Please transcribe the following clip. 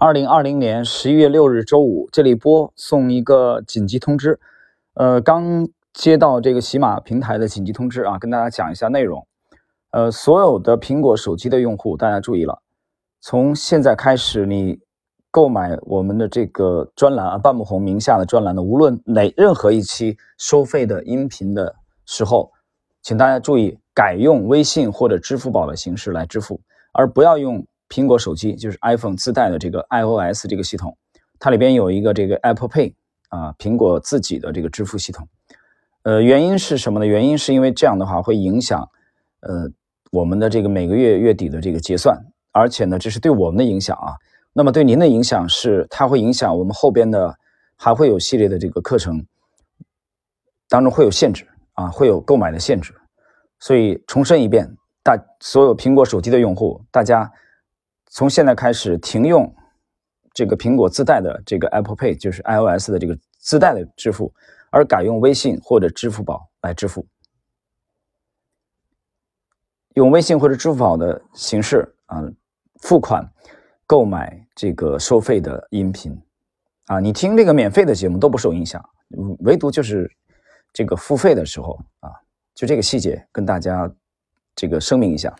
二零二零年十一月六日周五，这里播送一个紧急通知。呃，刚接到这个喜马平台的紧急通知啊，跟大家讲一下内容。呃，所有的苹果手机的用户，大家注意了，从现在开始，你购买我们的这个专栏啊，半木红名下的专栏的，无论哪任何一期收费的音频的时候，请大家注意改用微信或者支付宝的形式来支付，而不要用。苹果手机就是 iPhone 自带的这个 iOS 这个系统，它里边有一个这个 Apple Pay 啊，苹果自己的这个支付系统。呃，原因是什么呢？原因是因为这样的话会影响呃我们的这个每个月月底的这个结算，而且呢，这是对我们的影响啊。那么对您的影响是，它会影响我们后边的还会有系列的这个课程当中会有限制啊，会有购买的限制。所以重申一遍，大所有苹果手机的用户，大家。从现在开始停用这个苹果自带的这个 Apple Pay，就是 iOS 的这个自带的支付，而改用微信或者支付宝来支付。用微信或者支付宝的形式啊付款购买这个收费的音频啊，你听这个免费的节目都不受影响，唯独就是这个付费的时候啊，就这个细节跟大家这个声明一下。